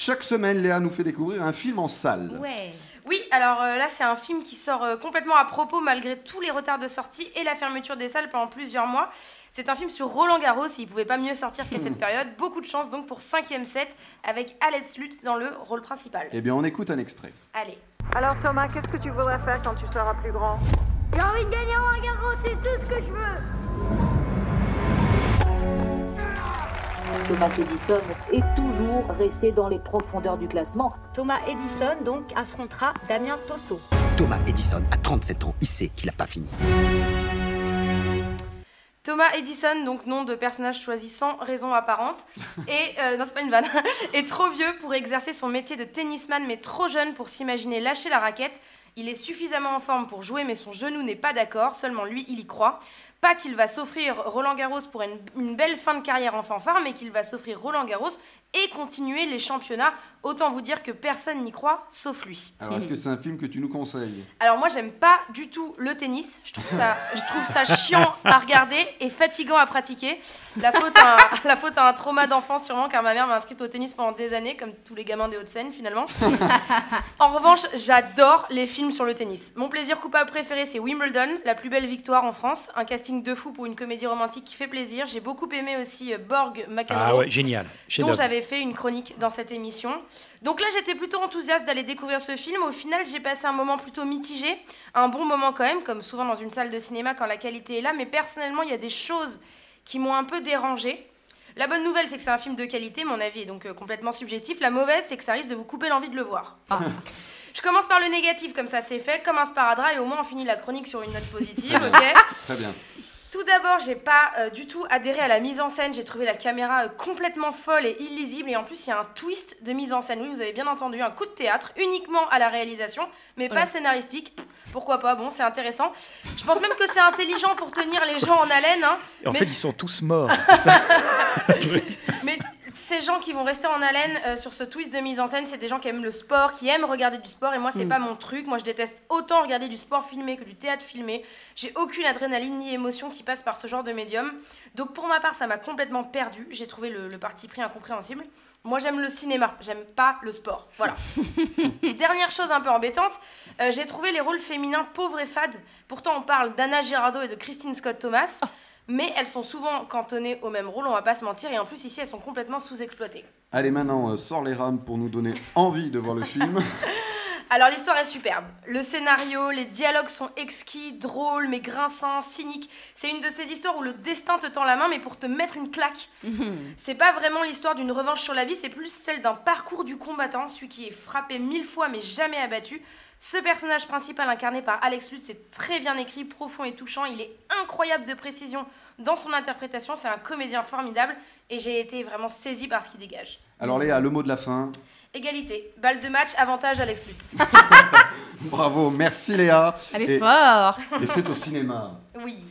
Chaque semaine, Léa nous fait découvrir un film en salle. Ouais. Oui, alors euh, là, c'est un film qui sort euh, complètement à propos malgré tous les retards de sortie et la fermeture des salles pendant plusieurs mois. C'est un film sur Roland Garros, il pouvait pas mieux sortir qu'à cette période. Beaucoup de chance donc pour 5ème set avec Alex Lutz dans le rôle principal. Eh bien, on écoute un extrait. Allez. Alors Thomas, qu'est-ce que tu voudrais faire quand tu seras plus grand? J'ai envie de gagner Roland Garros, c'est tout ce que je veux. Thomas Edison est toujours resté dans les profondeurs du classement. Thomas Edison donc affrontera Damien Tosso. Thomas Edison a 37 ans, il sait qu'il n'a pas fini. Thomas Edison, donc nom de personnage choisi sans raison apparente, et euh, non c'est pas une vanne, est trop vieux pour exercer son métier de tennisman, mais trop jeune pour s'imaginer lâcher la raquette. Il est suffisamment en forme pour jouer, mais son genou n'est pas d'accord. Seulement lui, il y croit. Pas qu'il va s'offrir Roland Garros pour une, une belle fin de carrière en fanfare, mais qu'il va s'offrir Roland Garros et continuer les championnats. Autant vous dire que personne n'y croit, sauf lui. Alors, est-ce que c'est un film que tu nous conseilles? Alors moi j'aime pas du tout le tennis, je trouve ça, je trouve ça chiant à regarder et fatigant à pratiquer. La faute à un, la faute à un trauma d'enfance sûrement car ma mère m'a inscrite au tennis pendant des années comme tous les gamins des Hauts-de-Seine finalement. en revanche j'adore les films sur le tennis. Mon plaisir coupable préféré c'est Wimbledon, la plus belle victoire en France, un casting de fou pour une comédie romantique qui fait plaisir. J'ai beaucoup aimé aussi euh, Borg McEnroe Ah ouais, génial. dont j'avais fait une chronique dans cette émission. Donc là, j'étais plutôt enthousiaste d'aller découvrir ce film. Au final, j'ai passé un moment plutôt mitigé, un bon moment quand même, comme souvent dans une salle de cinéma quand la qualité est là. Mais personnellement, il y a des choses qui m'ont un peu dérangé. La bonne nouvelle, c'est que c'est un film de qualité, mon avis est donc euh, complètement subjectif. La mauvaise, c'est que ça risque de vous couper l'envie de le voir. Je commence par le négatif, comme ça c'est fait, comme un sparadrap, et au moins on finit la chronique sur une note positive, ok Très bien. tout d'abord, j'ai pas euh, du tout adhéré à la mise en scène. J'ai trouvé la caméra euh, complètement folle et illisible. Et en plus, il y a un twist de mise en scène. Oui, vous avez bien entendu, un coup de théâtre uniquement à la réalisation, mais pas scénaristique. Pff, Pourquoi pas Bon, c'est intéressant. Je pense même que c'est intelligent pour tenir les gens en haleine. hein. Et en mais fait, ils sont tous morts. c'est ça mais ces gens qui vont rester en haleine euh, sur ce twist de mise en scène, c'est des gens qui aiment le sport, qui aiment regarder du sport. Et moi, c'est pas mon truc. Moi, je déteste autant regarder du sport filmé que du théâtre filmé. J'ai aucune adrénaline ni émotion qui passe par ce genre de médium. Donc, pour ma part, ça m'a complètement perdu. J'ai trouvé le, le parti pris incompréhensible. Moi, j'aime le cinéma, j'aime pas le sport. Voilà. Dernière chose un peu embêtante, euh, j'ai trouvé les rôles féminins pauvres et fades. Pourtant, on parle d'Anna Girardot et de Christine Scott Thomas. Mais elles sont souvent cantonnées au même rôle, on va pas se mentir, et en plus ici elles sont complètement sous-exploitées. Allez, maintenant, euh, sors les rames pour nous donner envie de voir le film. Alors l'histoire est superbe. Le scénario, les dialogues sont exquis, drôles, mais grinçants, cyniques. C'est une de ces histoires où le destin te tend la main, mais pour te mettre une claque. C'est pas vraiment l'histoire d'une revanche sur la vie, c'est plus celle d'un parcours du combattant, celui qui est frappé mille fois mais jamais abattu. Ce personnage principal incarné par Alex Lutz est très bien écrit, profond et touchant. Il est incroyable de précision dans son interprétation. C'est un comédien formidable et j'ai été vraiment saisie par ce qu'il dégage. Alors, Léa, le mot de la fin. Égalité, balle de match, avantage Alex Lutz. Bravo, merci Léa. Elle est Et- fort. Et c'est au cinéma. Oui.